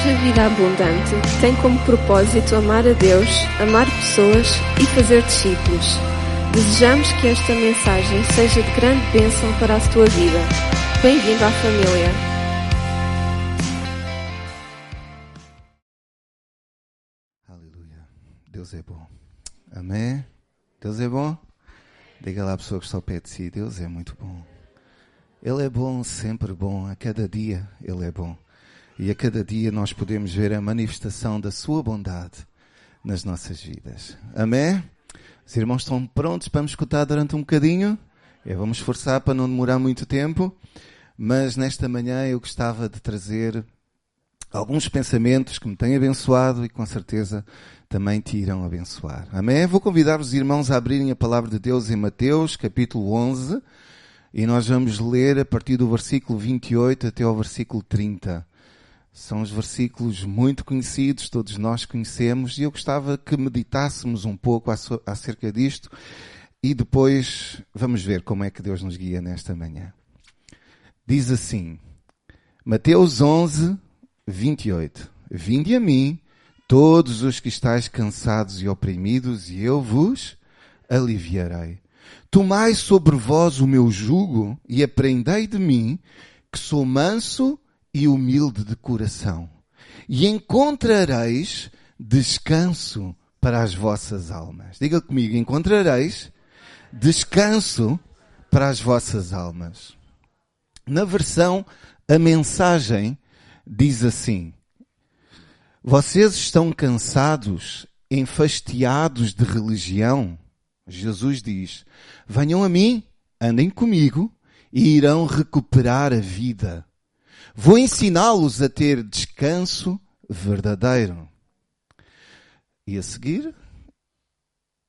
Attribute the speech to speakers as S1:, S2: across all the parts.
S1: Igreja Vida Abundante tem como propósito amar a Deus, amar pessoas e fazer discípulos. Desejamos que esta mensagem seja de grande bênção para a tua vida. Bem-vindo à família.
S2: Aleluia. Deus é bom. Amém? Deus é bom? Diga lá à pessoa que está ao pé de si: Deus é muito bom. Ele é bom, sempre bom. A cada dia Ele é bom. E a cada dia nós podemos ver a manifestação da Sua bondade nas nossas vidas. Amém? Os irmãos estão prontos para me escutar durante um bocadinho? Vamos esforçar para não demorar muito tempo. Mas nesta manhã eu gostava de trazer alguns pensamentos que me têm abençoado e com certeza também te irão abençoar. Amém? Vou convidar os irmãos a abrirem a palavra de Deus em Mateus, capítulo 11, e nós vamos ler a partir do versículo 28 até ao versículo 30. São os versículos muito conhecidos, todos nós conhecemos, e eu gostava que meditássemos um pouco acerca disto e depois vamos ver como é que Deus nos guia nesta manhã. Diz assim, Mateus 11, 28. Vinde a mim, todos os que estáis cansados e oprimidos, e eu vos aliviarei. Tomai sobre vós o meu jugo e aprendei de mim, que sou manso e humilde de coração, e encontrareis descanso para as vossas almas. Diga comigo, encontrareis descanso para as vossas almas. Na versão A Mensagem diz assim: Vocês estão cansados, enfastiados de religião? Jesus diz: Venham a mim, andem comigo e irão recuperar a vida. Vou ensiná-los a ter descanso verdadeiro. E a seguir,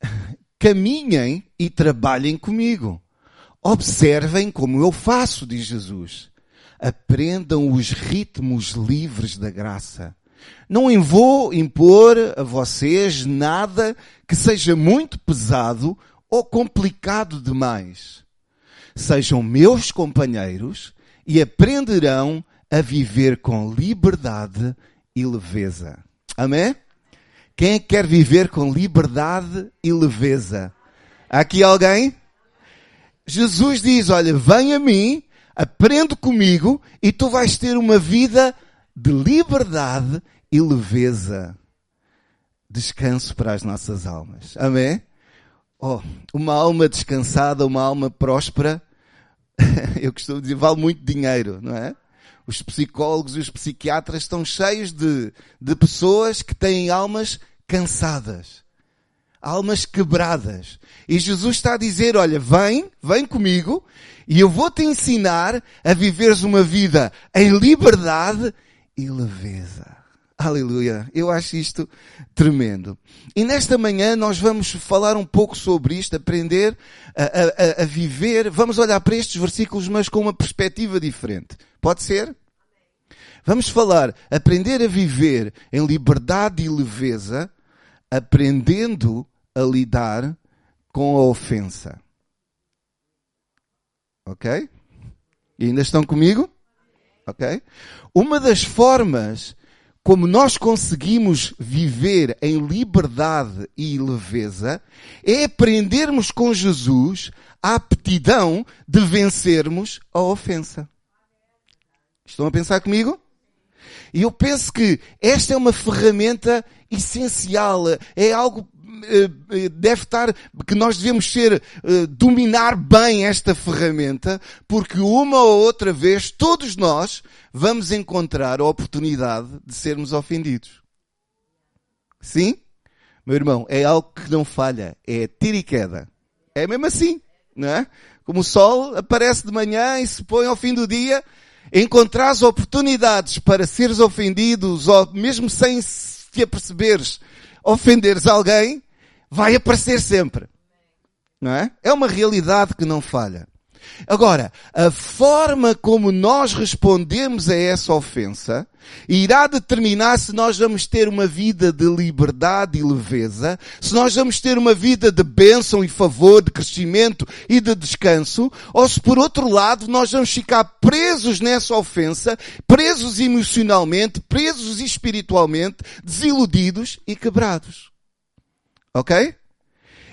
S2: caminhem e trabalhem comigo. Observem como eu faço, diz Jesus. Aprendam os ritmos livres da graça. Não vou impor a vocês nada que seja muito pesado ou complicado demais. Sejam meus companheiros e aprenderão a viver com liberdade e leveza. Amém? Quem é que quer viver com liberdade e leveza? Há aqui alguém? Jesus diz: Olha, vem a mim, aprende comigo e tu vais ter uma vida de liberdade e leveza. Descanso para as nossas almas. Amém? Oh, uma alma descansada, uma alma próspera, eu costumo dizer, vale muito dinheiro, não é? Os psicólogos e os psiquiatras estão cheios de, de pessoas que têm almas cansadas, almas quebradas. E Jesus está a dizer, olha, vem, vem comigo e eu vou te ensinar a viveres uma vida em liberdade e leveza. Aleluia. Eu acho isto tremendo. E nesta manhã nós vamos falar um pouco sobre isto, aprender a, a, a, viver. Vamos olhar para estes versículos, mas com uma perspectiva diferente. Pode ser? Vamos falar, aprender a viver em liberdade e leveza, aprendendo a lidar com a ofensa. Ok? E ainda estão comigo? Ok? Uma das formas como nós conseguimos viver em liberdade e leveza é aprendermos com Jesus a aptidão de vencermos a ofensa. Estão a pensar comigo? E eu penso que esta é uma ferramenta essencial, é algo deve estar, que nós devemos ser, eh, dominar bem esta ferramenta, porque uma ou outra vez todos nós vamos encontrar a oportunidade de sermos ofendidos. Sim? Meu irmão, é algo que não falha, é tiro e queda. É mesmo assim, não é? Como o sol aparece de manhã e se põe ao fim do dia, encontrares oportunidades para seres ofendidos, ou mesmo sem te aperceberes, ofenderes alguém, vai aparecer sempre. Não é? É uma realidade que não falha. Agora, a forma como nós respondemos a essa ofensa irá determinar se nós vamos ter uma vida de liberdade e leveza, se nós vamos ter uma vida de bênção e favor, de crescimento e de descanso, ou se por outro lado nós vamos ficar presos nessa ofensa, presos emocionalmente, presos espiritualmente, desiludidos e quebrados. Ok?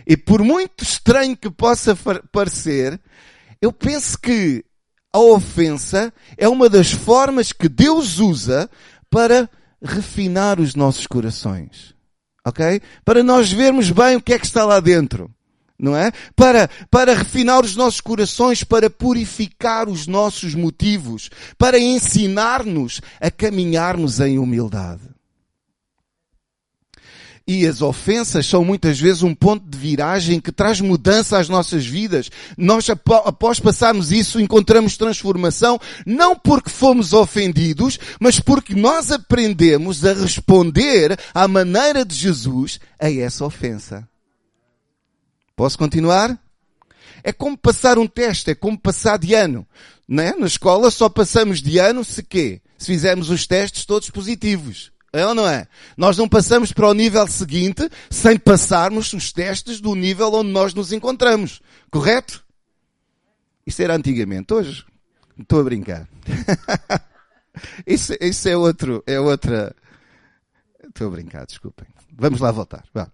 S2: E por muito estranho que possa parecer, eu penso que a ofensa é uma das formas que Deus usa para refinar os nossos corações. Ok? Para nós vermos bem o que é que está lá dentro. Não é? Para, para refinar os nossos corações, para purificar os nossos motivos, para ensinar-nos a caminharmos em humildade e as ofensas são muitas vezes um ponto de viragem que traz mudança às nossas vidas. Nós, após passarmos isso, encontramos transformação, não porque fomos ofendidos, mas porque nós aprendemos a responder à maneira de Jesus a essa ofensa. Posso continuar? É como passar um teste, é como passar de ano. Né? Na escola só passamos de ano se quê? Se fizermos os testes todos positivos. É ou não é? Nós não passamos para o nível seguinte sem passarmos os testes do nível onde nós nos encontramos. Correto? Isso era antigamente. Hoje, estou a brincar. isso, isso é outro, é outra. Estou a brincar, desculpem. Vamos lá voltar. Vá.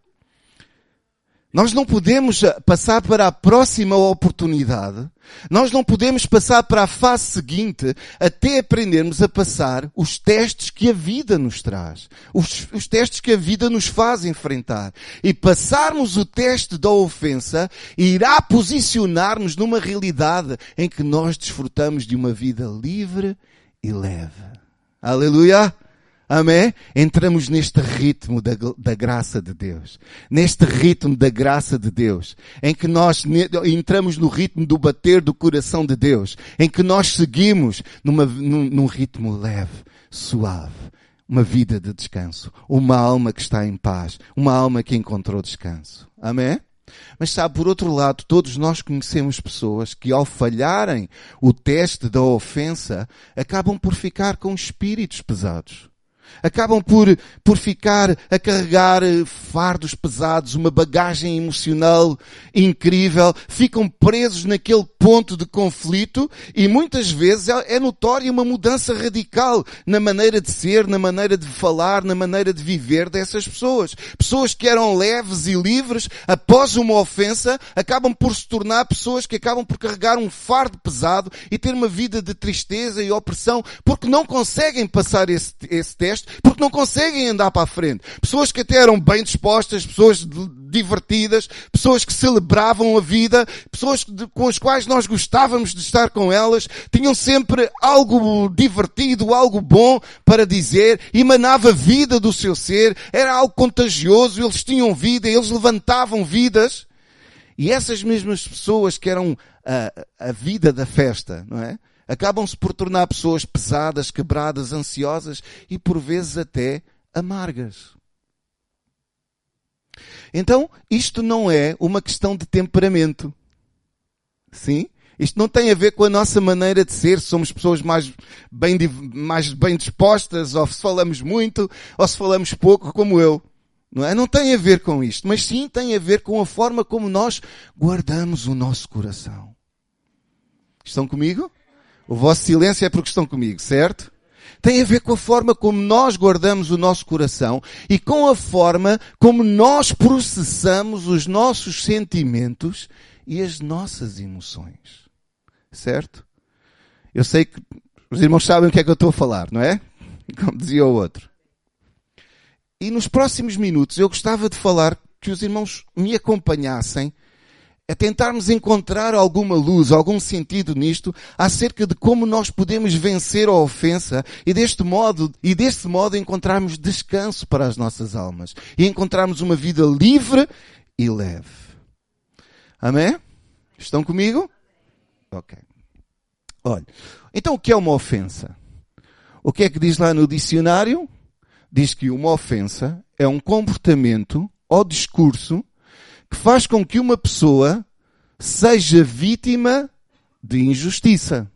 S2: Nós não podemos eh, passar para a próxima oportunidade. Nós não podemos passar para a fase seguinte até aprendermos a passar os testes que a vida nos traz. Os, os testes que a vida nos faz enfrentar. E passarmos o teste da ofensa irá posicionar-nos numa realidade em que nós desfrutamos de uma vida livre e leve. Aleluia! Amém? Entramos neste ritmo da, da, graça de Deus. Neste ritmo da graça de Deus. Em que nós entramos no ritmo do bater do coração de Deus. Em que nós seguimos numa, num, num ritmo leve, suave. Uma vida de descanso. Uma alma que está em paz. Uma alma que encontrou descanso. Amém? Mas sabe, por outro lado, todos nós conhecemos pessoas que ao falharem o teste da ofensa, acabam por ficar com espíritos pesados acabam por, por ficar a carregar eh, fardos pesados, uma bagagem emocional incrível, ficam presos naquele ponto de conflito e muitas vezes é, é notória uma mudança radical na maneira de ser, na maneira de falar, na maneira de viver dessas pessoas. Pessoas que eram leves e livres após uma ofensa acabam por se tornar pessoas que acabam por carregar um fardo pesado e ter uma vida de tristeza e opressão porque não conseguem passar esse, esse teste porque não conseguem andar para a frente. Pessoas que até eram bem dispostas, pessoas divertidas, pessoas que celebravam a vida, pessoas com as quais nós gostávamos de estar com elas, tinham sempre algo divertido, algo bom para dizer, emanava vida do seu ser, era algo contagioso, eles tinham vida, eles levantavam vidas. E essas mesmas pessoas que eram a, a vida da festa, não é? Acabam-se por tornar pessoas pesadas, quebradas, ansiosas e por vezes até amargas. Então, isto não é uma questão de temperamento. Sim? Isto não tem a ver com a nossa maneira de ser, se somos pessoas mais bem, mais bem dispostas, ou se falamos muito, ou se falamos pouco, como eu. Não é? Não tem a ver com isto, mas sim tem a ver com a forma como nós guardamos o nosso coração. Estão comigo? O vosso silêncio é porque estão comigo, certo? Tem a ver com a forma como nós guardamos o nosso coração e com a forma como nós processamos os nossos sentimentos e as nossas emoções. Certo? Eu sei que os irmãos sabem o que é que eu estou a falar, não é? Como dizia o outro. E nos próximos minutos eu gostava de falar que os irmãos me acompanhassem é tentarmos encontrar alguma luz, algum sentido nisto, acerca de como nós podemos vencer a ofensa e deste modo, e deste modo encontrarmos descanso para as nossas almas e encontrarmos uma vida livre e leve. Amém? Estão comigo? Ok. Olha, então o que é uma ofensa? O que é que diz lá no dicionário? Diz que uma ofensa é um comportamento ou discurso que faz com que uma pessoa seja vítima de injustiça.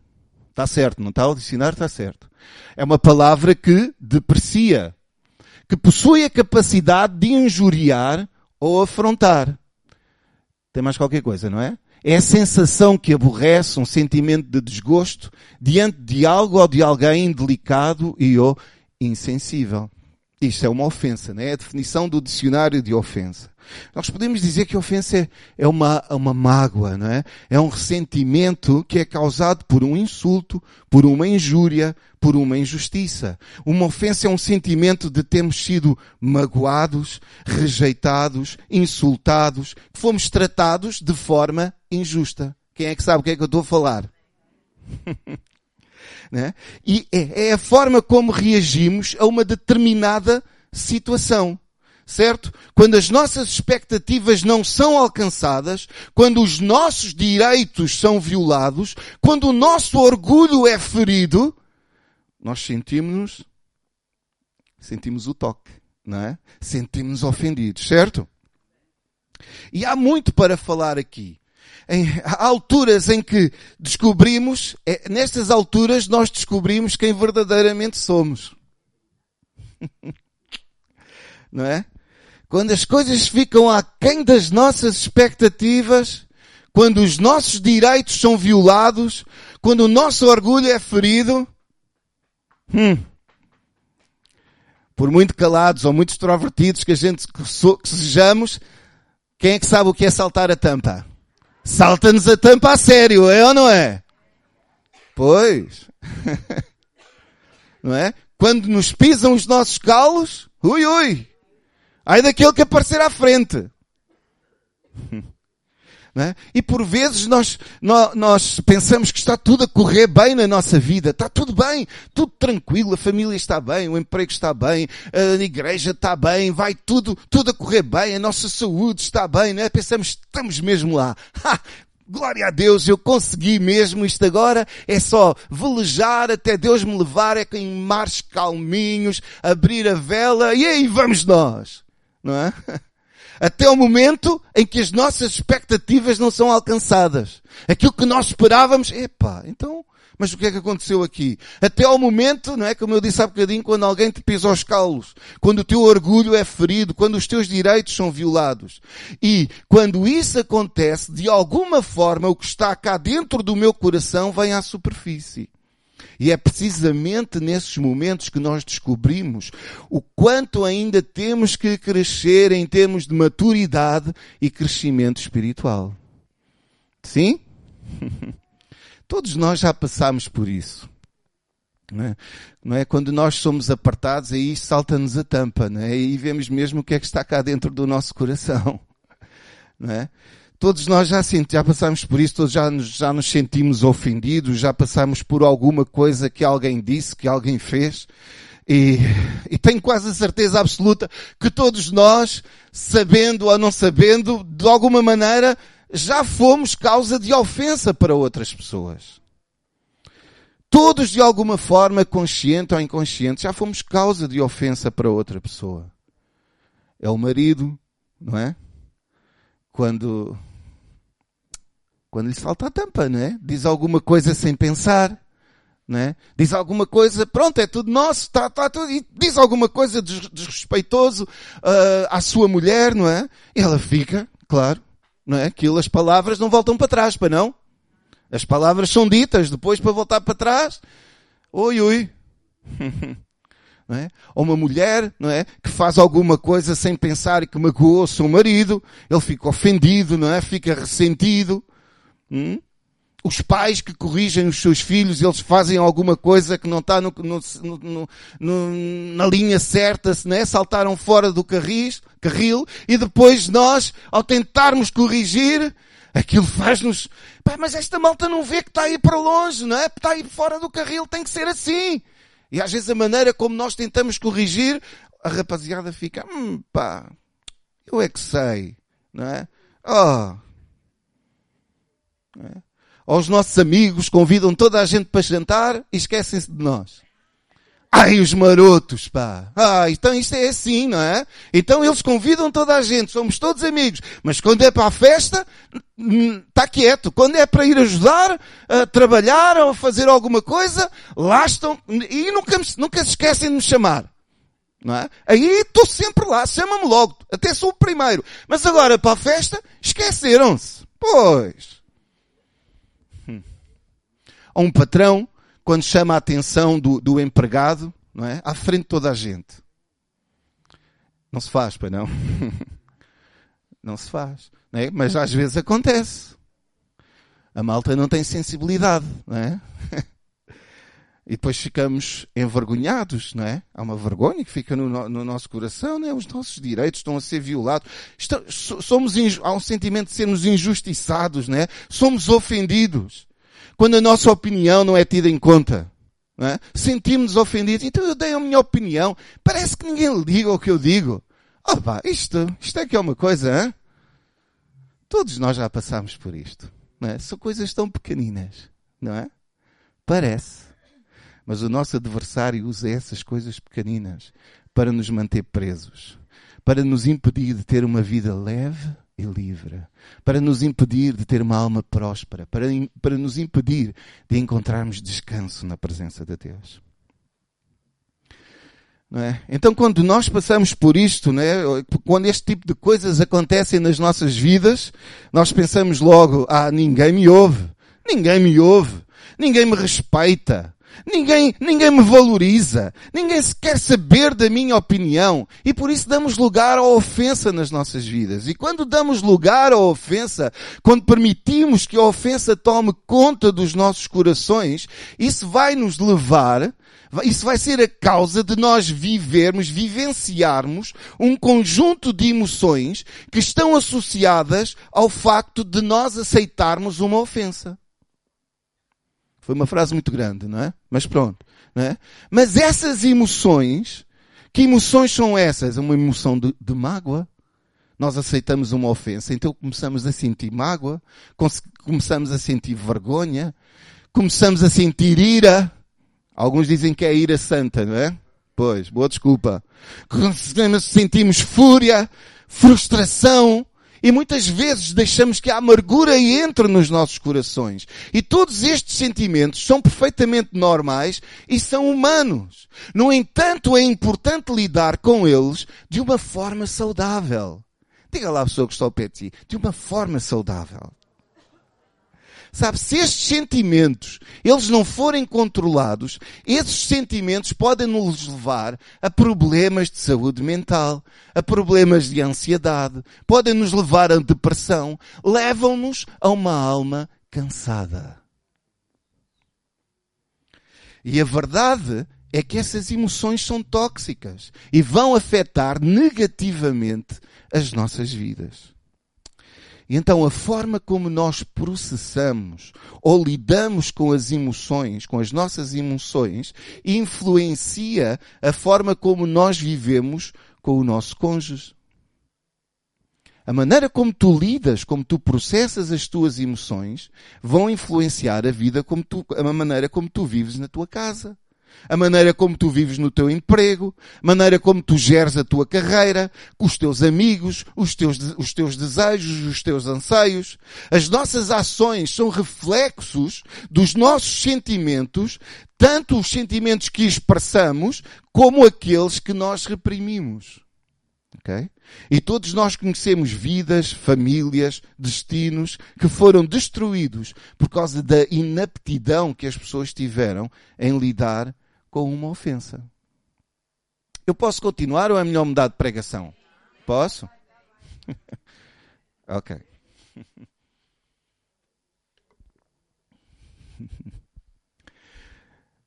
S2: Está certo, não está? O dicionário está certo. É uma palavra que deprecia, que possui a capacidade de injuriar ou afrontar. Tem mais qualquer coisa, não é? É a sensação que aborrece, um sentimento de desgosto diante de algo ou de alguém indelicado e ou insensível. Isto é uma ofensa, não é? A definição do dicionário de ofensa. Nós podemos dizer que ofensa é, é uma, uma mágoa, não é? É um ressentimento que é causado por um insulto, por uma injúria, por uma injustiça. Uma ofensa é um sentimento de termos sido magoados, rejeitados, insultados, que fomos tratados de forma injusta. Quem é que sabe o que é que eu estou a falar? Né? E é, é a forma como reagimos a uma determinada situação. Certo? Quando as nossas expectativas não são alcançadas, quando os nossos direitos são violados, quando o nosso orgulho é ferido, nós sentimos-nos, sentimos o toque, não é? Sentimos-nos ofendidos, certo? E há muito para falar aqui em alturas em que descobrimos, é, nestas alturas nós descobrimos quem verdadeiramente somos. Não é? Quando as coisas ficam aquém das nossas expectativas, quando os nossos direitos são violados, quando o nosso orgulho é ferido, hum, por muito calados ou muito extrovertidos que a gente que sejamos, quem é que sabe o que é saltar a tampa? Salta-nos a tampa a sério, é ou não é? Pois. não é? Quando nos pisam os nossos calos, ui ui. Ai daquele que aparecer à frente. É? E por vezes nós, nós, nós, pensamos que está tudo a correr bem na nossa vida. Está tudo bem, tudo tranquilo, a família está bem, o emprego está bem, a igreja está bem, vai tudo, tudo a correr bem, a nossa saúde está bem, não é? Pensamos, estamos mesmo lá. Ha! Glória a Deus, eu consegui mesmo isto agora. É só velejar até Deus me levar, é em mares calminhos, abrir a vela e aí vamos nós. Não é? até o momento em que as nossas expectativas não são alcançadas. Aquilo que nós esperávamos, epá, então, mas o que é que aconteceu aqui? Até ao momento, não é? Como eu disse há bocadinho, quando alguém te pisa os calos, quando o teu orgulho é ferido, quando os teus direitos são violados. E quando isso acontece, de alguma forma, o que está cá dentro do meu coração vem à superfície. E é precisamente nesses momentos que nós descobrimos o quanto ainda temos que crescer em termos de maturidade e crescimento espiritual. Sim? Todos nós já passamos por isso. Não é? é? Quando nós somos apartados, aí salta-nos a tampa, não é? E vemos mesmo o que é que está cá dentro do nosso coração. Não é? Todos nós já, já passamos por isso, todos já nos, já nos sentimos ofendidos, já passamos por alguma coisa que alguém disse, que alguém fez. E, e tenho quase a certeza absoluta que todos nós, sabendo ou não sabendo, de alguma maneira, já fomos causa de ofensa para outras pessoas. Todos, de alguma forma, consciente ou inconsciente, já fomos causa de ofensa para outra pessoa. É o marido, não é? Quando quando lhe salta a tampa, não é? Diz alguma coisa sem pensar, não é? Diz alguma coisa, pronto, é tudo nosso, está, está tudo, e diz alguma coisa desrespeitoso uh, à sua mulher, não é? E ela fica, claro, não é? Aquilo, as palavras não voltam para trás, para não? As palavras são ditas, depois para voltar para trás, oi, oi. Não é? Ou uma mulher, não é? Que faz alguma coisa sem pensar e que magoou o seu marido, ele fica ofendido, não é? Fica ressentido, Hum? Os pais que corrigem os seus filhos, eles fazem alguma coisa que não está no, no, no, na linha certa, né? saltaram fora do carris, carril, e depois nós, ao tentarmos corrigir, aquilo faz-nos, mas esta malta não vê que está aí para longe, não é? Está aí fora do carril, tem que ser assim. E às vezes a maneira como nós tentamos corrigir, a rapaziada fica, hum, pá, eu é que sei, não é? Oh, é? Os nossos amigos convidam toda a gente para jantar e esquecem-se de nós. Ai, os marotos, pá. Ah, então isto é assim, não é? Então eles convidam toda a gente, somos todos amigos. Mas quando é para a festa, está quieto. Quando é para ir ajudar, a trabalhar ou fazer alguma coisa, lá estão. E nunca, nunca se esquecem de me chamar. Não é? Aí estou sempre lá, chama-me logo. Até sou o primeiro. Mas agora para a festa, esqueceram-se. Pois. Hum. Um patrão quando chama a atenção do, do empregado, não é? À frente de toda a gente. Não se faz, para não? não se faz. Não é? Mas às vezes acontece. A malta não tem sensibilidade, não é? E depois ficamos envergonhados, não é? Há uma vergonha que fica no, no nosso coração, não é? Os nossos direitos estão a ser violados. somos, há um sentimento de sermos injustiçados, não é? Somos ofendidos quando a nossa opinião não é tida em conta. É? Sentimos-nos ofendidos. Então eu dei a minha opinião. Parece que ninguém liga ao que eu digo. Oh, pá, isto, isto é que é uma coisa, hein? Todos nós já passamos por isto. É? São coisas tão pequeninas, não é? Parece. Mas o nosso adversário usa essas coisas pequeninas para nos manter presos, para nos impedir de ter uma vida leve e livre, para nos impedir de ter uma alma próspera, para, para nos impedir de encontrarmos descanso na presença de Deus. É? Então, quando nós passamos por isto, é? quando este tipo de coisas acontecem nas nossas vidas, nós pensamos logo: ah, ninguém me ouve, ninguém me ouve, ninguém me respeita, Ninguém, ninguém me valoriza. Ninguém se quer saber da minha opinião. E por isso damos lugar à ofensa nas nossas vidas. E quando damos lugar à ofensa, quando permitimos que a ofensa tome conta dos nossos corações, isso vai nos levar isso vai ser a causa de nós vivermos, vivenciarmos um conjunto de emoções que estão associadas ao facto de nós aceitarmos uma ofensa. Foi uma frase muito grande, não é? Mas pronto, não é? Mas essas emoções, que emoções são essas? Uma emoção de, de mágoa. Nós aceitamos uma ofensa, então começamos a sentir mágoa, começamos a sentir vergonha, começamos a sentir ira. Alguns dizem que é ira santa, não é? Pois, boa desculpa. Sentimos fúria, frustração, e muitas vezes deixamos que a amargura entre nos nossos corações. E todos estes sentimentos são perfeitamente normais e são humanos. No entanto, é importante lidar com eles de uma forma saudável. Diga lá a pessoa que está ao pé de si. De uma forma saudável. Sabe, se estes sentimentos, eles não forem controlados, esses sentimentos podem nos levar a problemas de saúde mental, a problemas de ansiedade, podem nos levar a depressão, levam-nos a uma alma cansada. E a verdade é que essas emoções são tóxicas e vão afetar negativamente as nossas vidas. Então a forma como nós processamos ou lidamos com as emoções, com as nossas emoções, influencia a forma como nós vivemos com o nosso cônjuge. A maneira como tu lidas, como tu processas as tuas emoções, vão influenciar a vida como tu, a maneira como tu vives na tua casa a maneira como tu vives no teu emprego, a maneira como tu geres a tua carreira, com os teus amigos, os teus, os teus desejos, os teus anseios. As nossas ações são reflexos dos nossos sentimentos, tanto os sentimentos que expressamos, como aqueles que nós reprimimos. Okay? E todos nós conhecemos vidas, famílias, destinos que foram destruídos por causa da inaptidão que as pessoas tiveram em lidar com uma ofensa. Eu posso continuar ou é melhor mudar de pregação? Posso? ok.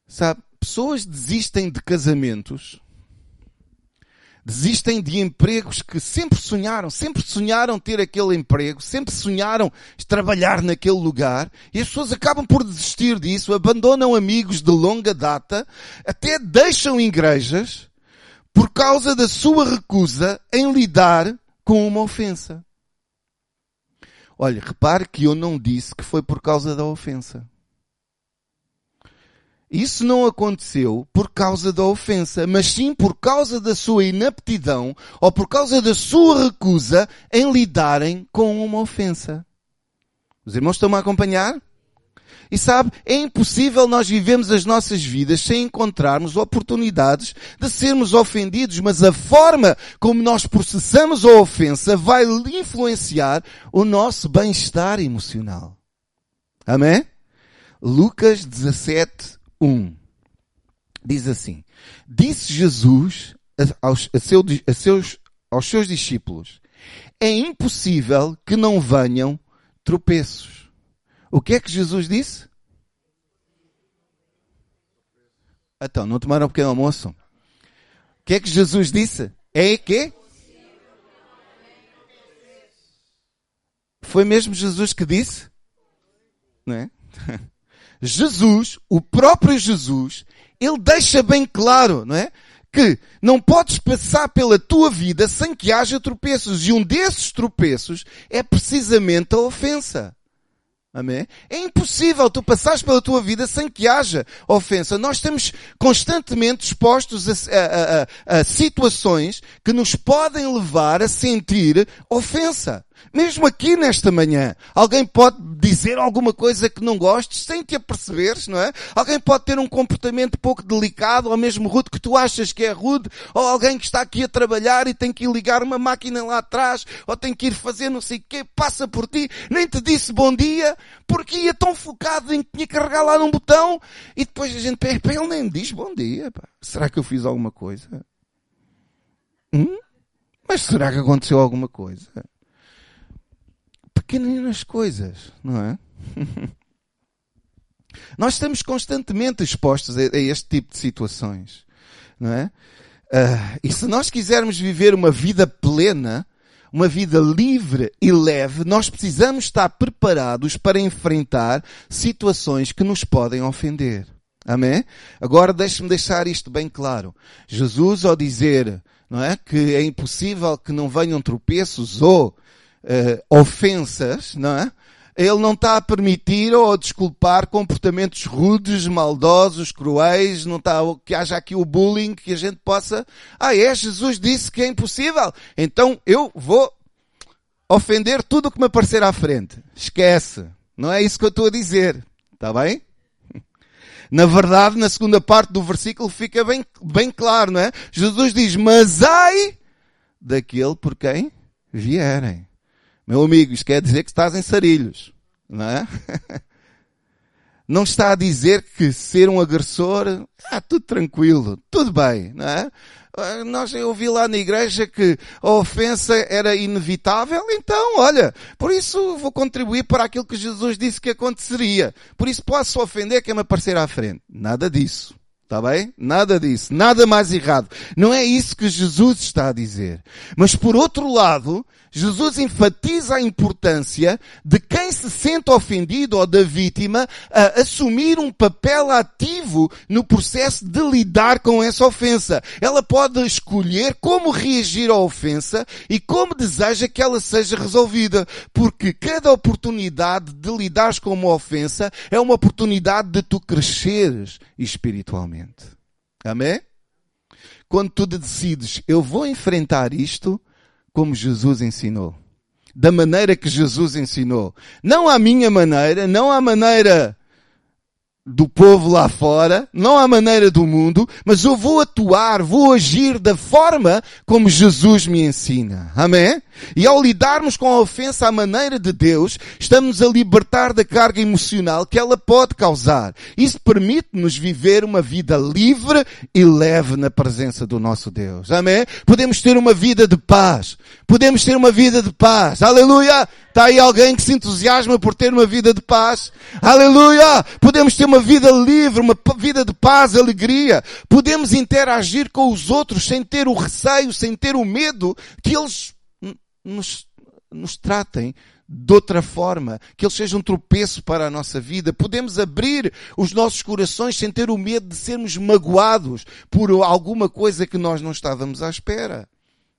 S2: Sabe, pessoas desistem de casamentos desistem de empregos que sempre sonharam, sempre sonharam ter aquele emprego, sempre sonharam trabalhar naquele lugar, e as pessoas acabam por desistir disso, abandonam amigos de longa data, até deixam igrejas por causa da sua recusa em lidar com uma ofensa. Olha, repare que eu não disse que foi por causa da ofensa. Isso não aconteceu por causa da ofensa, mas sim por causa da sua inaptidão ou por causa da sua recusa em lidarem com uma ofensa. Os irmãos estão-me a acompanhar? E sabe, é impossível nós vivemos as nossas vidas sem encontrarmos oportunidades de sermos ofendidos, mas a forma como nós processamos a ofensa vai influenciar o nosso bem-estar emocional. Amém? Lucas 17, 1. Diz assim: Disse Jesus aos, a seu, a seus, aos seus discípulos: É impossível que não venham tropeços. O que é que Jesus disse? Então, não tomaram um pequeno almoço? O que é que Jesus disse? É que? Foi mesmo Jesus que disse? Não é? Jesus, o próprio Jesus, ele deixa bem claro, não é? Que não podes passar pela tua vida sem que haja tropeços. E um desses tropeços é precisamente a ofensa. Amém? É impossível tu passares pela tua vida sem que haja ofensa. Nós estamos constantemente expostos a, a, a, a situações que nos podem levar a sentir ofensa. Mesmo aqui nesta manhã, alguém pode dizer alguma coisa que não gostes sem te aperceberes, não é? Alguém pode ter um comportamento pouco delicado ou mesmo rude que tu achas que é rude, ou alguém que está aqui a trabalhar e tem que ir ligar uma máquina lá atrás, ou tem que ir fazer não sei o quê, passa por ti, nem te disse bom dia, porque ia tão focado em que tinha que carregar lá num botão, e depois a gente, pé, ele nem diz bom dia, pá. Será que eu fiz alguma coisa? Hum? Mas será que aconteceu alguma coisa? Pequeninas coisas, não é? Nós estamos constantemente expostos a, este tipo de situações, não é? Uh, e se nós quisermos viver uma vida plena, uma vida livre e leve, nós precisamos estar preparados para enfrentar situações que nos podem ofender. Amém? Agora deixe-me deixar isto bem claro. Jesus, ao dizer, não é, que é impossível que não venham tropeços ou uh, ofensas, não é? Ele não está a permitir ou a desculpar comportamentos rudes, maldosos, cruéis, não está que haja aqui o bullying que a gente possa, ah é, Jesus disse que é impossível, então eu vou ofender tudo o que me aparecer à frente. Esquece. Não é isso que eu estou a dizer. Está bem? Na verdade, na segunda parte do versículo fica bem, bem claro, não é? Jesus diz, mas ai daquele por quem vierem. Meu amigo, isto quer dizer que estás em sarilhos, não é? Não está a dizer que ser um agressor, ah, tudo tranquilo, tudo bem, não é? Ah, nós, eu ouvi lá na igreja que a ofensa era inevitável, então, olha, por isso vou contribuir para aquilo que Jesus disse que aconteceria. Por isso posso ofender quem me aparecer à frente. Nada disso. Está bem? Nada disso. Nada mais errado. Não é isso que Jesus está a dizer. Mas por outro lado, Jesus enfatiza a importância de quem se sente ofendido ou da vítima a assumir um papel ativo no processo de lidar com essa ofensa. Ela pode escolher como reagir à ofensa e como deseja que ela seja resolvida. Porque cada oportunidade de lidares com uma ofensa é uma oportunidade de tu cresceres espiritualmente. Amém? Quando tu decides, eu vou enfrentar isto, como Jesus ensinou. Da maneira que Jesus ensinou. Não à minha maneira, não à maneira do povo lá fora, não à maneira do mundo, mas eu vou atuar, vou agir da forma como Jesus me ensina. Amém? E ao lidarmos com a ofensa à maneira de Deus, estamos a libertar da carga emocional que ela pode causar. Isso permite-nos viver uma vida livre e leve na presença do nosso Deus. Amém? Podemos ter uma vida de paz. Podemos ter uma vida de paz. Aleluia! Está aí alguém que se entusiasma por ter uma vida de paz. Aleluia! Podemos ter uma vida livre, uma vida de paz, alegria. Podemos interagir com os outros sem ter o receio, sem ter o medo que eles nos, nos tratem de outra forma, que eles sejam um tropeço para a nossa vida. Podemos abrir os nossos corações sem ter o medo de sermos magoados por alguma coisa que nós não estávamos à espera.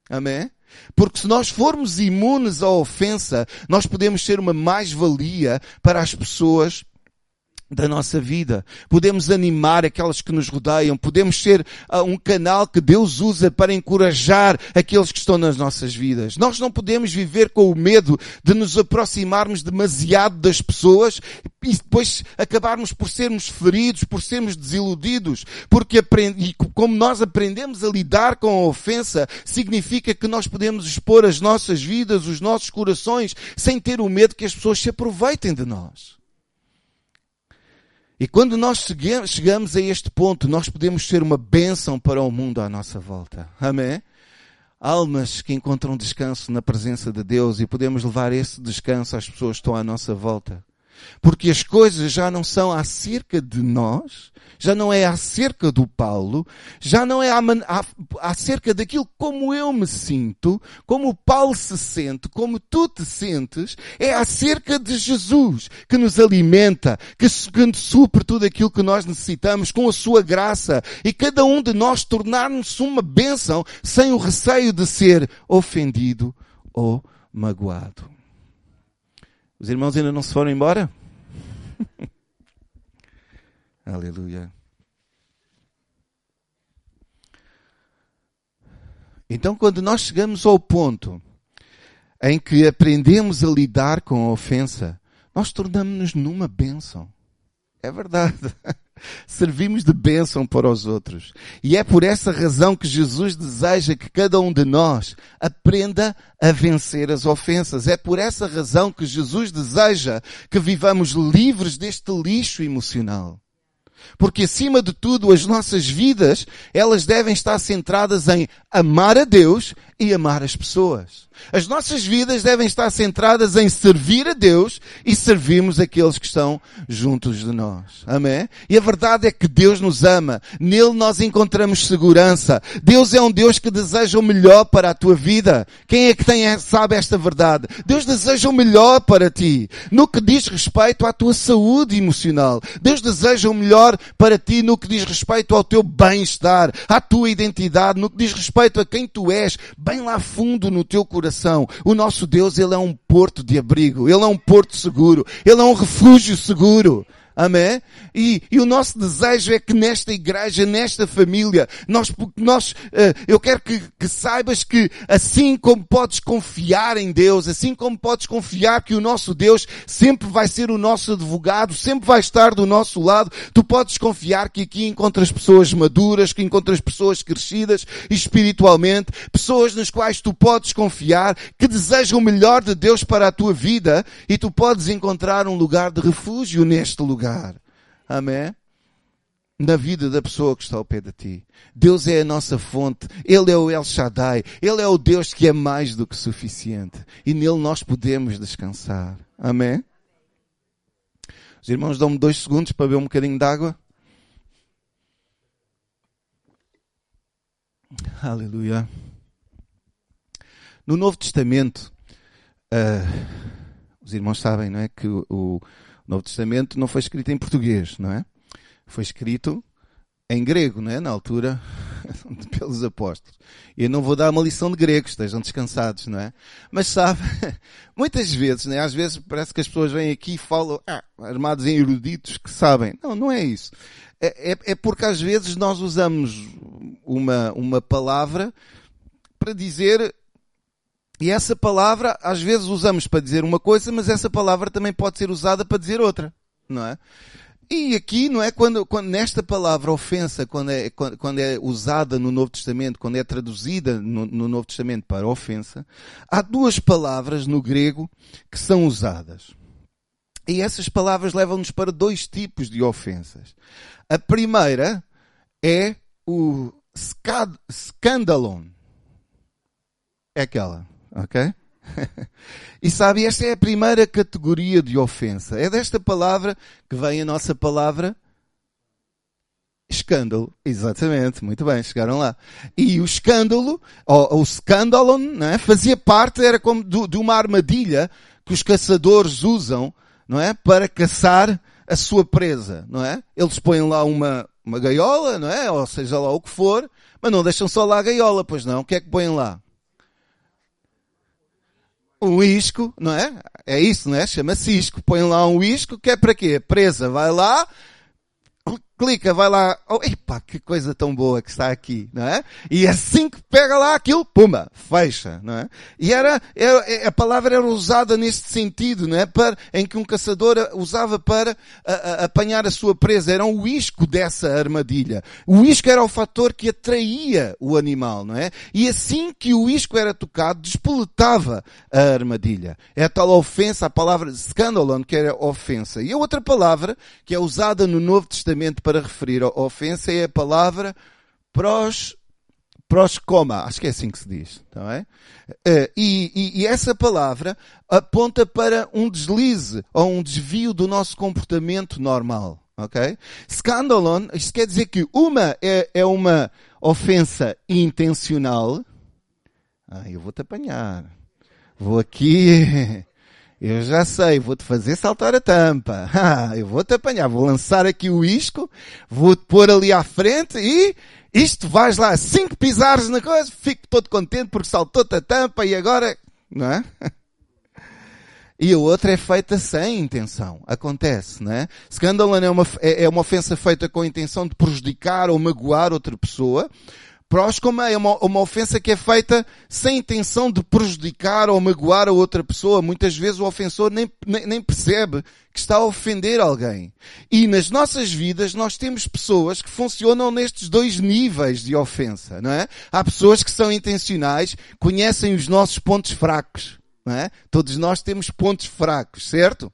S2: Amém? Porque se nós formos imunes à ofensa, nós podemos ser uma mais-valia para as pessoas da nossa vida. Podemos animar aquelas que nos rodeiam. Podemos ser uh, um canal que Deus usa para encorajar aqueles que estão nas nossas vidas. Nós não podemos viver com o medo de nos aproximarmos demasiado das pessoas e depois acabarmos por sermos feridos, por sermos desiludidos. Porque e como nós aprendemos a lidar com a ofensa, significa que nós podemos expor as nossas vidas, os nossos corações, sem ter o medo que as pessoas se aproveitem de nós. E quando nós chegamos a este ponto, nós podemos ser uma bênção para o mundo à nossa volta. Amém? Almas que encontram descanso na presença de Deus e podemos levar esse descanso às pessoas que estão à nossa volta. Porque as coisas já não são acerca de nós, já não é acerca do Paulo, já não é acerca daquilo como eu me sinto, como o Paulo se sente, como tu te sentes, é acerca de Jesus, que nos alimenta, que, supre tudo aquilo que nós necessitamos com a sua graça e cada um de nós tornar-nos uma bênção sem o receio de ser ofendido ou magoado. Os irmãos ainda não se foram embora? Aleluia. Então, quando nós chegamos ao ponto em que aprendemos a lidar com a ofensa, nós tornamos-nos numa bênção. É verdade. Servimos de bênção para os outros. E é por essa razão que Jesus deseja que cada um de nós aprenda a vencer as ofensas. É por essa razão que Jesus deseja que vivamos livres deste lixo emocional. Porque acima de tudo, as nossas vidas, elas devem estar centradas em amar a Deus e amar as pessoas. As nossas vidas devem estar centradas em servir a Deus e servirmos aqueles que estão juntos de nós. Amém? E a verdade é que Deus nos ama. Nele nós encontramos segurança. Deus é um Deus que deseja o melhor para a tua vida. Quem é que tem, sabe esta verdade? Deus deseja o melhor para ti. No que diz respeito à tua saúde emocional. Deus deseja o melhor para ti no que diz respeito ao teu bem-estar, à tua identidade, no que diz respeito a quem tu és, bem lá fundo no teu coração. O nosso Deus, Ele é um porto de abrigo. Ele é um porto seguro. Ele é um refúgio seguro. Amém? E, e, o nosso desejo é que nesta igreja, nesta família, nós, nós, uh, eu quero que, que saibas que assim como podes confiar em Deus, assim como podes confiar que o nosso Deus sempre vai ser o nosso advogado, sempre vai estar do nosso lado, tu podes confiar que aqui encontras pessoas maduras, que encontras pessoas crescidas espiritualmente, pessoas nas quais tu podes confiar, que desejam o melhor de Deus para a tua vida e tu podes encontrar um lugar de refúgio neste lugar lugar. Amém? Na vida da pessoa que está ao pé de ti. Deus é a nossa fonte. Ele é o El Shaddai. Ele é o Deus que é mais do que suficiente. E nele nós podemos descansar. Amém? Os irmãos dão-me dois segundos para beber um bocadinho de água. Aleluia. No Novo Testamento, uh, os irmãos sabem, não é? Que o, o Novo Testamento não foi escrito em português, não é? Foi escrito em grego, não é? Na altura, pelos apóstolos. Eu não vou dar uma lição de grego, estejam descansados, não é? Mas sabe, muitas vezes, né? Às vezes parece que as pessoas vêm aqui e falam, ah, armados em eruditos que sabem. Não, não é isso. É, é, é porque às vezes nós usamos uma, uma palavra para dizer e essa palavra, às vezes usamos para dizer uma coisa, mas essa palavra também pode ser usada para dizer outra, não é? E aqui, não é? Quando, quando nesta palavra ofensa, quando é, quando, quando é usada no Novo Testamento, quando é traduzida no, no Novo Testamento para ofensa, há duas palavras no grego que são usadas. E essas palavras levam-nos para dois tipos de ofensas. A primeira é o scandalon. É aquela ok? e sabe, esta é a primeira categoria de ofensa. É desta palavra que vem a nossa palavra escândalo. Exatamente, muito bem, chegaram lá. E o escândalo, ou o scandalon, não é? fazia parte, era como de uma armadilha que os caçadores usam, não é? Para caçar a sua presa, não é? Eles põem lá uma, uma gaiola, não é? Ou seja lá o que for, mas não deixam só lá a gaiola, pois não. O que é que põem lá? Um isco, não é? É isso, não é? Chama-se isco. Põe lá um isco, que é para quê? Presa vai lá, clica, vai lá, oh, epá, que coisa tão boa que está aqui, não é? E assim que pega lá aquilo, puma, fecha, não é? E era, era a palavra era usada neste sentido, não é? Para, em que um caçador usava para a, a, apanhar a sua presa, era o isco dessa armadilha. O isco era o fator que atraía o animal, não é? E assim que o isco era tocado, despoletava a armadilha. É a tal ofensa, a palavra scandalon, que era ofensa. E a outra palavra, que é usada no Novo Testamento para para referir a ofensa é a palavra pros, proscoma, acho que é assim que se diz, não é? Uh, e, e, e, essa palavra aponta para um deslize ou um desvio do nosso comportamento normal, ok? Scandalon, isto quer dizer que uma é, é uma ofensa intencional. Ah, eu vou-te apanhar. Vou aqui Eu já sei, vou-te fazer saltar a tampa. Eu vou-te apanhar, vou lançar aqui o isco, vou-te pôr ali à frente e isto vais lá, que pisares na coisa, fico todo contente porque saltou-te a tampa e agora, não é? E a outra é feita sem intenção. Acontece, não é? Scandalon é uma, é, é uma ofensa feita com a intenção de prejudicar ou magoar outra pessoa. Próscoma é uma, uma ofensa que é feita sem intenção de prejudicar ou magoar a outra pessoa. Muitas vezes o ofensor nem, nem, nem percebe que está a ofender alguém. E nas nossas vidas nós temos pessoas que funcionam nestes dois níveis de ofensa, não é? Há pessoas que são intencionais, conhecem os nossos pontos fracos, não é? Todos nós temos pontos fracos, certo?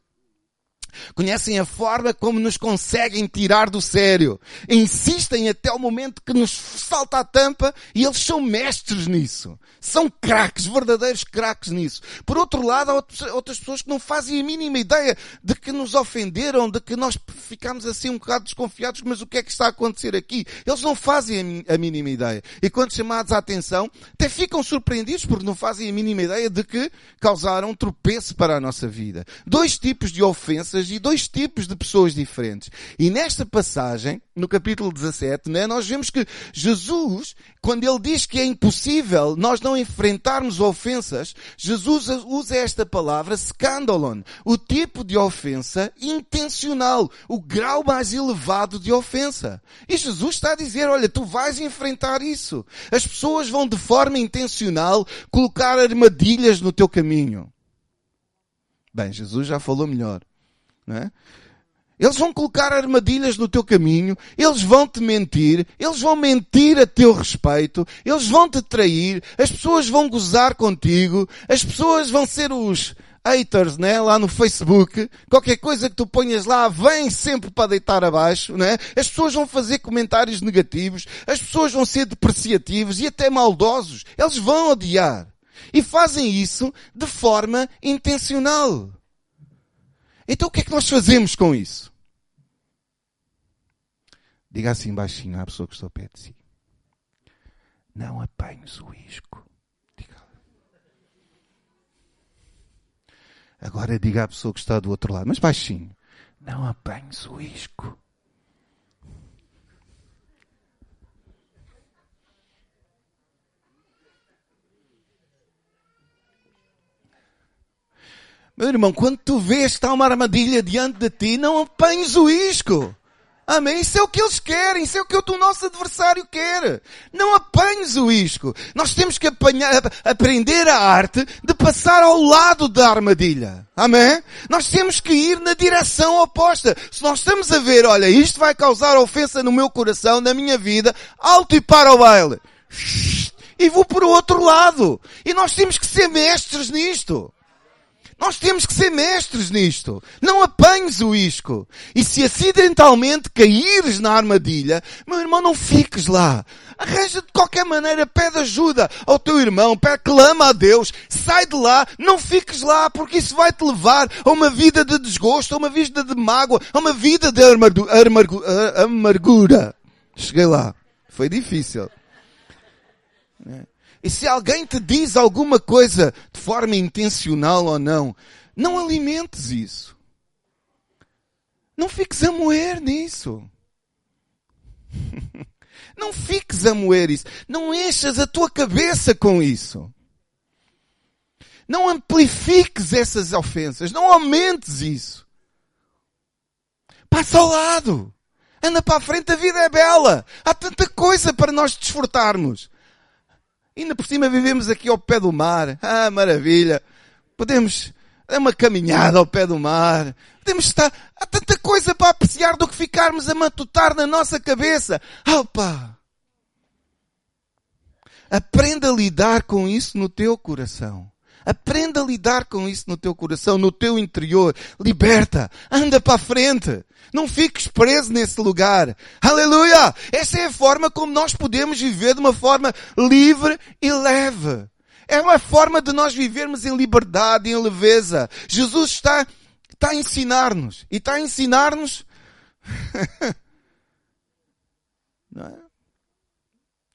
S2: Conhecem a forma como nos conseguem tirar do sério. Insistem até o momento que nos salta a tampa e eles são mestres nisso. São craques, verdadeiros craques nisso. Por outro lado, há outras pessoas que não fazem a mínima ideia de que nos ofenderam, de que nós ficamos assim um bocado desconfiados, mas o que é que está a acontecer aqui? Eles não fazem a mínima ideia. E quando chamados à atenção, até ficam surpreendidos porque não fazem a mínima ideia de que causaram tropeço para a nossa vida. Dois tipos de ofensas e dois tipos de pessoas diferentes. E nesta passagem, no capítulo 17, né, nós vemos que Jesus, quando ele diz que é impossível nós não enfrentarmos ofensas, Jesus usa esta palavra scandalon, o tipo de ofensa intencional, o grau mais elevado de ofensa. E Jesus está a dizer, olha, tu vais enfrentar isso. As pessoas vão de forma intencional colocar armadilhas no teu caminho. Bem, Jesus já falou melhor. Né? Eles vão colocar armadilhas no teu caminho, eles vão te mentir, eles vão mentir a teu respeito, eles vão te trair, as pessoas vão gozar contigo, as pessoas vão ser os haters, né? Lá no Facebook, qualquer coisa que tu ponhas lá vem sempre para deitar abaixo, né? As pessoas vão fazer comentários negativos, as pessoas vão ser depreciativos e até maldosos. Eles vão odiar. E fazem isso de forma intencional. Então o que é que nós fazemos com isso? Diga assim baixinho à pessoa que está ao pé de si. Não apanhes o isco. Diga. Agora diga à pessoa que está do outro lado, mas baixinho. Não apanhes o isco. Meu irmão, quando tu vês que está uma armadilha diante de ti, não apanhes o isco. Amém? Isso é o que eles querem, isso é o que o nosso adversário quer. Não apanhes o isco. Nós temos que apanhar, aprender a arte de passar ao lado da armadilha. Amém? Nós temos que ir na direção oposta. Se nós estamos a ver, olha, isto vai causar ofensa no meu coração, na minha vida, alto e para o baile. E vou para o outro lado. E nós temos que ser mestres nisto. Nós temos que ser mestres nisto. Não apanhes o isco. E se acidentalmente caíres na armadilha, meu irmão, não fiques lá. Arranja de qualquer maneira, pede ajuda ao teu irmão, pede, clama a Deus, sai de lá, não fiques lá, porque isso vai te levar a uma vida de desgosto, a uma vida de mágoa, a uma vida de amargura. Cheguei lá. Foi difícil. É. E se alguém te diz alguma coisa de forma intencional ou não, não alimentes isso. Não fiques a moer nisso. Não fiques a moer isso. Não enchas a tua cabeça com isso. Não amplifiques essas ofensas. Não aumentes isso. Passa ao lado. Anda para a frente, a vida é bela. Há tanta coisa para nós desfrutarmos. Ainda por cima vivemos aqui ao pé do mar. Ah, maravilha. Podemos dar uma caminhada ao pé do mar. Podemos estar. Há tanta coisa para apreciar do que ficarmos a matutar na nossa cabeça. Opa! Aprenda a lidar com isso no teu coração. Aprenda a lidar com isso no teu coração, no teu interior. Liberta. Anda para a frente. Não fiques preso nesse lugar. Aleluia! Essa é a forma como nós podemos viver de uma forma livre e leve. É uma forma de nós vivermos em liberdade, em leveza. Jesus está, está a ensinar-nos. E está a ensinar-nos. não é?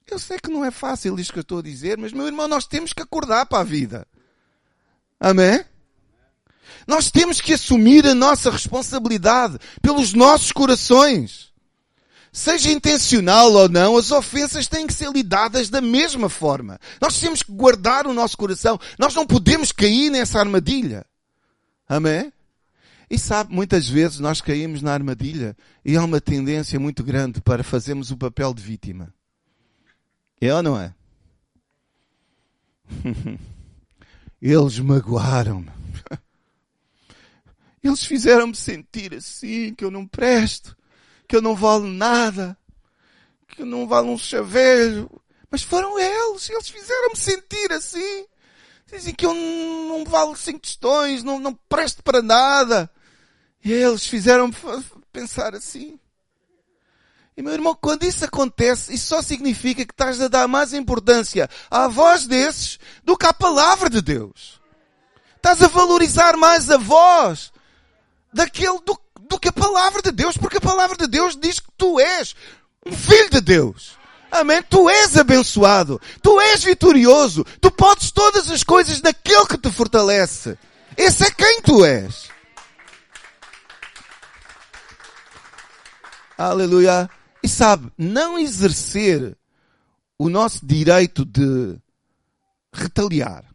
S2: Eu sei que não é fácil isto que eu estou a dizer, mas meu irmão, nós temos que acordar para a vida. Amém? Nós temos que assumir a nossa responsabilidade pelos nossos corações. Seja intencional ou não, as ofensas têm que ser lidadas da mesma forma. Nós temos que guardar o nosso coração. Nós não podemos cair nessa armadilha. Amém? E sabe, muitas vezes nós caímos na armadilha e há uma tendência muito grande para fazermos o papel de vítima. É ou não é? Eles magoaram-me. Eles fizeram-me sentir assim, que eu não presto, que eu não valo nada, que eu não valo um chaveiro. Mas foram eles, eles fizeram-me sentir assim. Dizem que eu não valo cinco tostões, não, não presto para nada. E eles fizeram-me pensar assim. E meu irmão, quando isso acontece, isso só significa que estás a dar mais importância à voz desses do que à palavra de Deus. Estás a valorizar mais a voz daquele do, do que a palavra de Deus, porque a palavra de Deus diz que tu és um filho de Deus. Amém? Tu és abençoado. Tu és vitorioso. Tu podes todas as coisas naquele que te fortalece. Esse é quem tu és. Aleluia. E sabe, não exercer o nosso direito de retaliar,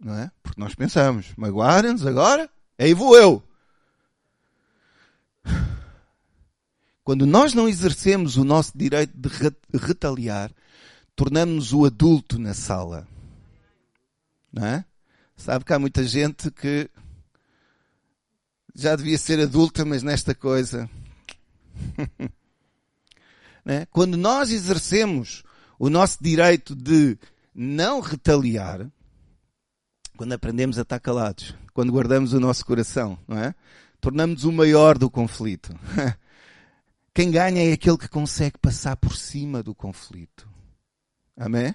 S2: não é? Porque nós pensamos, magoarem-nos agora, aí vou eu. Quando nós não exercemos o nosso direito de retaliar, tornamos-nos o adulto na sala. Não é? Sabe que há muita gente que já devia ser adulta, mas nesta coisa né? Quando nós exercemos o nosso direito de não retaliar, quando aprendemos a estar calados, quando guardamos o nosso coração, não é? Tornamos o maior do conflito. Quem ganha é aquele que consegue passar por cima do conflito. Amém?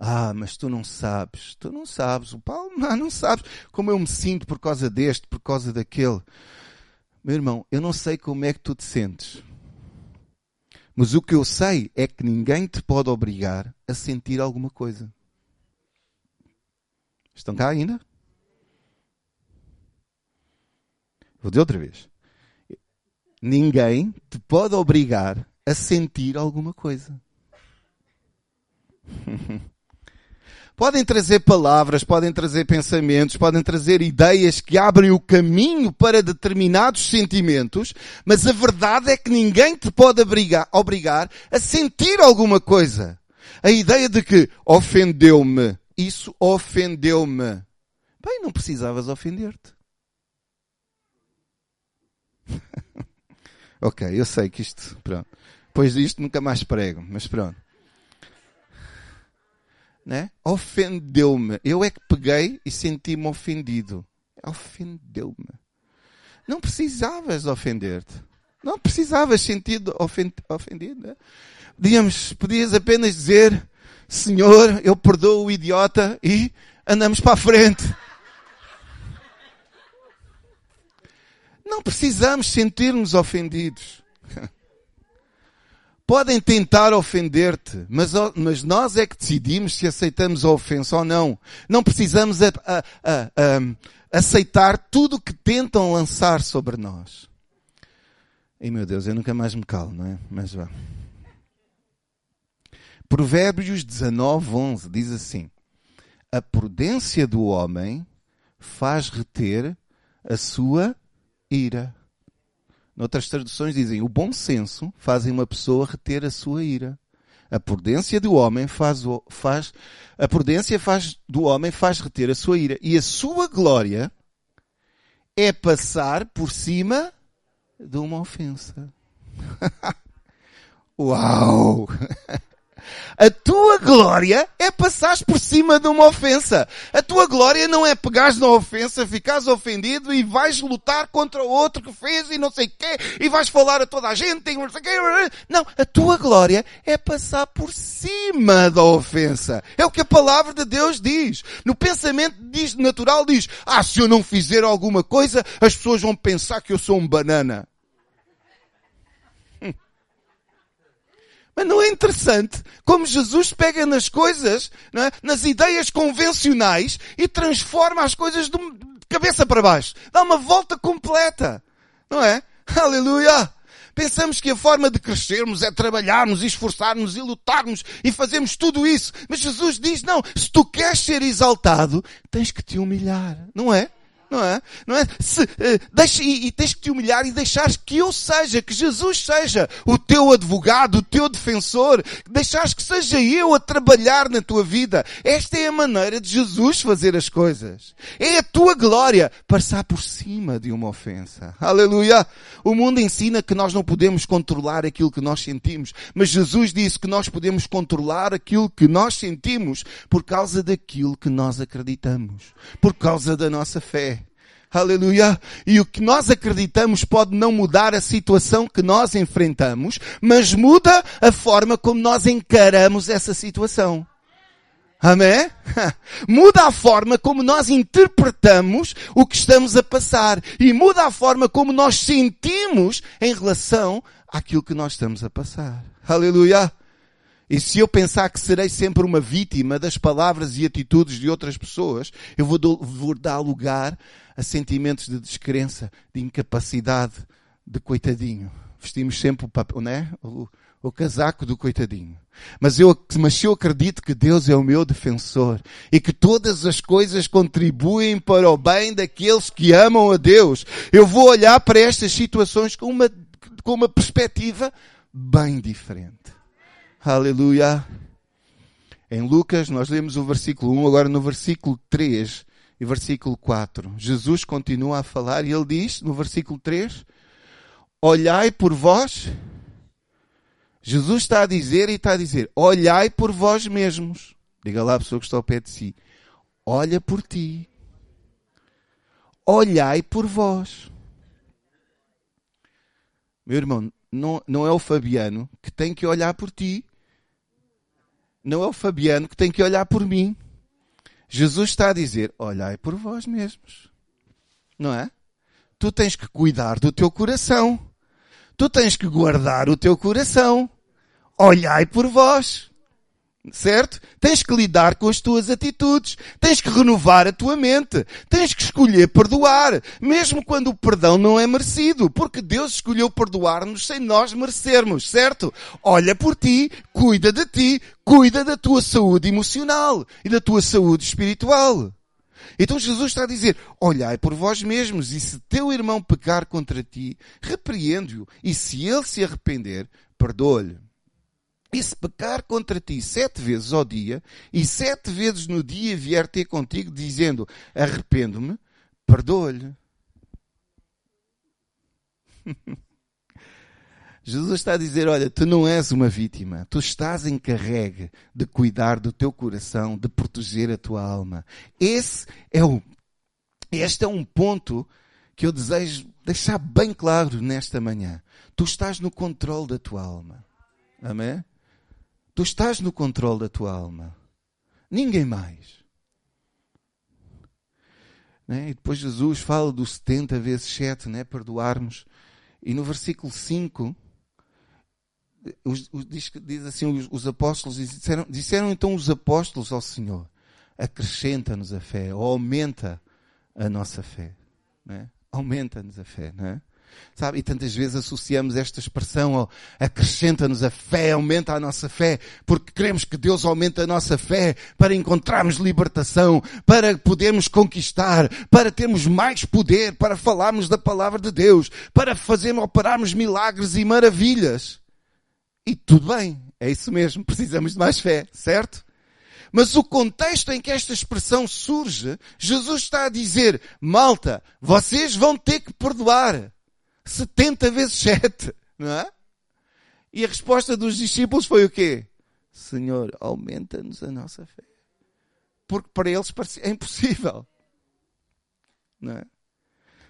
S2: Ah, mas tu não sabes, tu não sabes, o Paulo não, não sabes como eu me sinto por causa deste, por causa daquele. Meu irmão, eu não sei como é que tu te sentes. Mas o que eu sei é que ninguém te pode obrigar a sentir alguma coisa. Estão cá ainda? Vou dizer outra vez. Ninguém te pode obrigar a sentir alguma coisa. podem trazer palavras, podem trazer pensamentos, podem trazer ideias que abrem o caminho para determinados sentimentos, mas a verdade é que ninguém te pode obrigar, obrigar a sentir alguma coisa. A ideia de que ofendeu-me, isso ofendeu-me. Bem, não precisavas ofender-te. ok, eu sei que isto, pronto. Depois disto nunca mais prego, mas pronto né? Ofendeu-me. Eu é que peguei e senti-me ofendido. Ofendeu-me. Não precisavas ofender-te. Não precisavas sentir ofendido. Né? Podíamos, podias apenas dizer, Senhor, eu perdoo o idiota e andamos para a frente. Não precisamos sentir-nos ofendidos. Podem tentar ofender-te, mas, mas, nós é que decidimos se aceitamos a ofensa ou não. Não precisamos a, a, a, aceitar tudo o que tentam lançar sobre nós. E meu Deus, eu nunca mais me calo, não é? Mas vá. Provérbios 19, 11 diz assim: A prudência do homem faz reter a sua ira. Noutras traduções dizem, o bom senso faz uma pessoa reter a sua ira. A prudência do homem faz, faz, a prudência faz, do homem faz reter a sua ira. E a sua glória é passar por cima de uma ofensa. Uau! A tua glória é passares por cima de uma ofensa. A tua glória não é pegares na ofensa, ficares ofendido e vais lutar contra o outro que fez e não sei o quê, e vais falar a toda a gente e não sei quê. Não, a tua glória é passar por cima da ofensa. É o que a palavra de Deus diz. No pensamento natural diz, ah, se eu não fizer alguma coisa, as pessoas vão pensar que eu sou um banana. Mas não é interessante como Jesus pega nas coisas, é? nas ideias convencionais e transforma as coisas de cabeça para baixo. Dá uma volta completa. Não é? Aleluia! Pensamos que a forma de crescermos é trabalharmos, esforçarmos e lutarmos e fazemos tudo isso. Mas Jesus diz, não, se tu queres ser exaltado, tens que te humilhar. Não é? Não é? Não é? Se, uh, deixa, e, e, tens que te humilhar e deixares que eu seja, que Jesus seja o teu advogado, o teu defensor, deixares que seja eu a trabalhar na tua vida. Esta é a maneira de Jesus fazer as coisas. É a tua glória passar por cima de uma ofensa. Aleluia! O mundo ensina que nós não podemos controlar aquilo que nós sentimos, mas Jesus disse que nós podemos controlar aquilo que nós sentimos por causa daquilo que nós acreditamos, por causa da nossa fé. Aleluia. E o que nós acreditamos pode não mudar a situação que nós enfrentamos, mas muda a forma como nós encaramos essa situação. Amém? Muda a forma como nós interpretamos o que estamos a passar e muda a forma como nós sentimos em relação àquilo que nós estamos a passar. Aleluia. E se eu pensar que serei sempre uma vítima das palavras e atitudes de outras pessoas, eu vou, do, vou dar lugar a sentimentos de descrença, de incapacidade, de coitadinho. Vestimos sempre o, papel, né? o, o casaco do coitadinho. Mas eu, mas eu acredito que Deus é o meu defensor e que todas as coisas contribuem para o bem daqueles que amam a Deus. Eu vou olhar para estas situações com uma, com uma perspectiva bem diferente. Aleluia. Em Lucas, nós lemos o versículo 1, agora no versículo 3 e versículo 4. Jesus continua a falar e ele diz, no versículo 3, Olhai por vós. Jesus está a dizer e está a dizer, olhai por vós mesmos. Diga lá a pessoa que está ao pé de si. Olha por ti. Olhai por vós. Meu irmão, não, não é o Fabiano que tem que olhar por ti não é o Fabiano que tem que olhar por mim. Jesus está a dizer: olhai por vós mesmos. Não é? Tu tens que cuidar do teu coração. Tu tens que guardar o teu coração. Olhai por vós certo? Tens que lidar com as tuas atitudes, tens que renovar a tua mente, tens que escolher perdoar, mesmo quando o perdão não é merecido, porque Deus escolheu perdoar-nos sem nós merecermos, certo? Olha por ti, cuida de ti, cuida da tua saúde emocional e da tua saúde espiritual. Então Jesus está a dizer, olhai por vós mesmos e se teu irmão pecar contra ti, repreende-o e se ele se arrepender, perdoa-lhe. E se pecar contra ti sete vezes ao dia, e sete vezes no dia vier ter contigo dizendo, arrependo-me, perdoa-lhe. Jesus está a dizer, olha, tu não és uma vítima, tu estás encarregue de cuidar do teu coração, de proteger a tua alma. Esse é o, este é um ponto que eu desejo deixar bem claro nesta manhã. Tu estás no controle da tua alma. Amém? Tu estás no controle da tua alma. Ninguém mais. Né? E depois Jesus fala do 70 vezes 7, né? perdoarmos. E no versículo 5, os, os, diz, diz, assim, os, os apóstolos disseram, disseram então os apóstolos ao Senhor, acrescenta-nos a fé, ou aumenta a nossa fé. Né? Aumenta-nos a fé. Né? Sabe? E tantas vezes associamos esta expressão ao acrescenta-nos a fé, aumenta a nossa fé, porque queremos que Deus aumente a nossa fé para encontrarmos libertação, para podermos conquistar, para termos mais poder, para falarmos da palavra de Deus, para fazermos, operarmos milagres e maravilhas. E tudo bem, é isso mesmo, precisamos de mais fé, certo? Mas o contexto em que esta expressão surge, Jesus está a dizer, malta, vocês vão ter que perdoar. 70 vezes 7, não é? E a resposta dos discípulos foi o quê? Senhor, aumenta-nos a nossa fé. Porque para eles é impossível. Não é?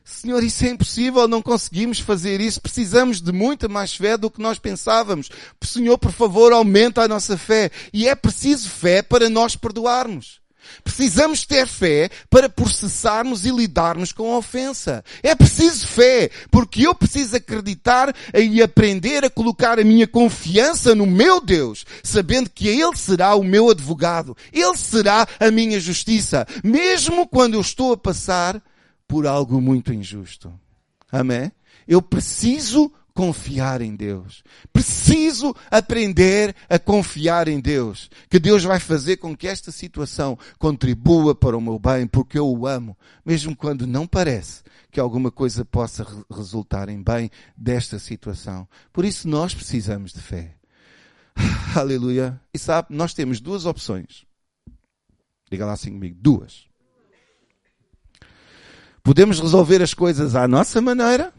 S2: Senhor, isso é impossível, não conseguimos fazer isso, precisamos de muita mais fé do que nós pensávamos. Senhor, por favor, aumenta a nossa fé. E é preciso fé para nós perdoarmos. Precisamos ter fé para processarmos e lidarmos com a ofensa. É preciso fé, porque eu preciso acreditar e aprender a colocar a minha confiança no meu Deus, sabendo que Ele será o meu advogado. Ele será a minha justiça, mesmo quando eu estou a passar por algo muito injusto. Amém? Eu preciso confiar em Deus. Preciso aprender a confiar em Deus. Que Deus vai fazer com que esta situação contribua para o meu bem, porque eu o amo, mesmo quando não parece que alguma coisa possa resultar em bem desta situação. Por isso nós precisamos de fé. Aleluia. E sabe, nós temos duas opções. Diga lá assim comigo. Duas. Podemos resolver as coisas à nossa maneira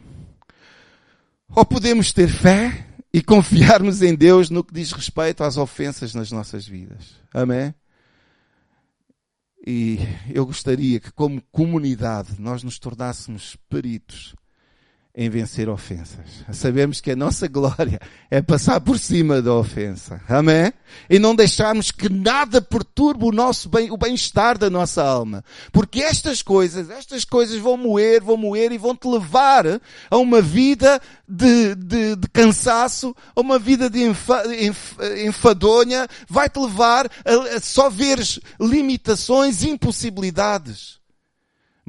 S2: ou podemos ter fé e confiarmos em Deus no que diz respeito às ofensas nas nossas vidas. Amém? E eu gostaria que, como comunidade, nós nos tornássemos peritos em vencer ofensas. Sabemos que a nossa glória é passar por cima da ofensa. Amém? E não deixarmos que nada perturbe o nosso bem, o bem-estar da nossa alma. Porque estas coisas, estas coisas vão moer, vão moer e vão te levar a uma vida de, de, de cansaço, a uma vida de enfa, enf, enfadonha, vai te levar a, a só veres limitações, impossibilidades.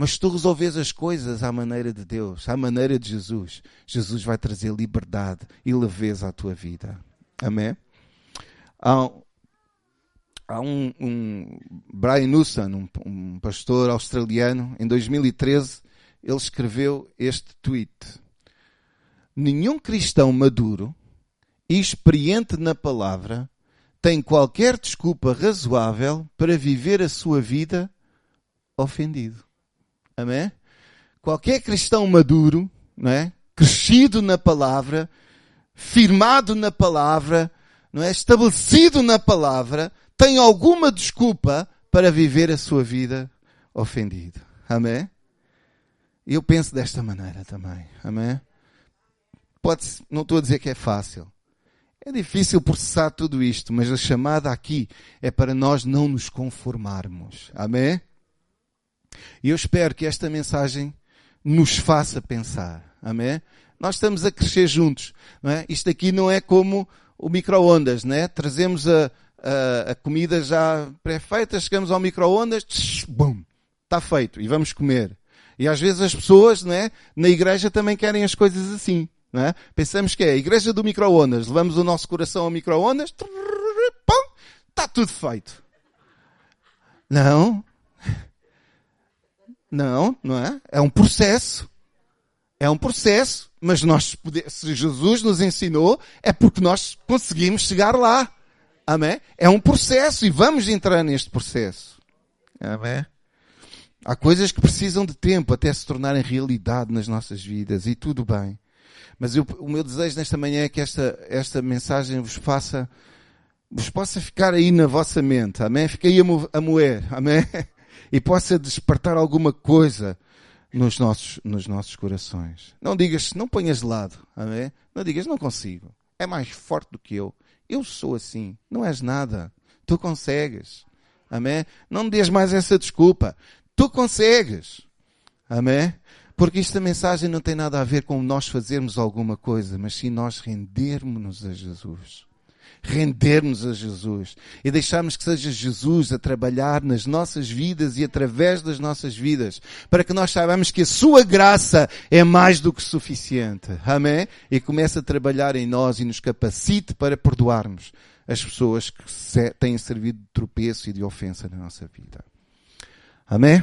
S2: Mas se tu resolves as coisas à maneira de Deus, à maneira de Jesus, Jesus vai trazer liberdade e leveza à tua vida. Amém? Há, há um, um, Brian Newson, um, um pastor australiano, em 2013, ele escreveu este tweet. Nenhum cristão maduro e experiente na palavra tem qualquer desculpa razoável para viver a sua vida ofendido. Amém? Qualquer cristão maduro, não é? Crescido na palavra, firmado na palavra, não é? Estabelecido na palavra, tem alguma desculpa para viver a sua vida ofendido. Amém? Eu penso desta maneira também. Amém? Pode, não estou a dizer que é fácil. É difícil processar tudo isto, mas a chamada aqui é para nós não nos conformarmos. Amém? E eu espero que esta mensagem nos faça pensar. Amém? Nós estamos a crescer juntos. Não é? Isto aqui não é como o micro-ondas, né? Trazemos a, a, a comida já pré-feita, chegamos ao micro-ondas, bum, está feito e vamos comer. E às vezes as pessoas, né, na igreja também querem as coisas assim. Né? Pensamos que é a igreja do micro-ondas, levamos o nosso coração ao micro-ondas, está tudo feito. Não, não, não é? É um processo. É um processo. Mas nós, se Jesus nos ensinou, é porque nós conseguimos chegar lá. Amém? É um processo e vamos entrar neste processo. Amém? Há coisas que precisam de tempo até se tornarem realidade nas nossas vidas e tudo bem. Mas eu, o meu desejo nesta manhã é que esta, esta mensagem vos faça, vos possa ficar aí na vossa mente. Amém? Fiquei a, mo a moer. Amém? E possa despertar alguma coisa nos nossos, nos nossos corações. Não digas, não ponhas de lado, amém? Não digas, não consigo. É mais forte do que eu. Eu sou assim. Não és nada. Tu consegues. Amém? Não me dês mais essa desculpa. Tu consegues. Amém? Porque esta mensagem não tem nada a ver com nós fazermos alguma coisa, mas sim nós rendermos-nos a Jesus. Render-nos a Jesus e deixarmos que seja Jesus a trabalhar nas nossas vidas e através das nossas vidas, para que nós saibamos que a sua graça é mais do que suficiente. Amém? E comece a trabalhar em nós e nos capacite para perdoarmos as pessoas que têm servido de tropeço e de ofensa na nossa vida. Amém?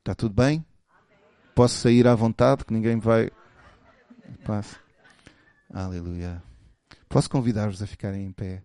S2: Está tudo bem? Posso sair à vontade, que ninguém vai. Passa. Aleluia. Posso convidar-vos a ficarem em pé?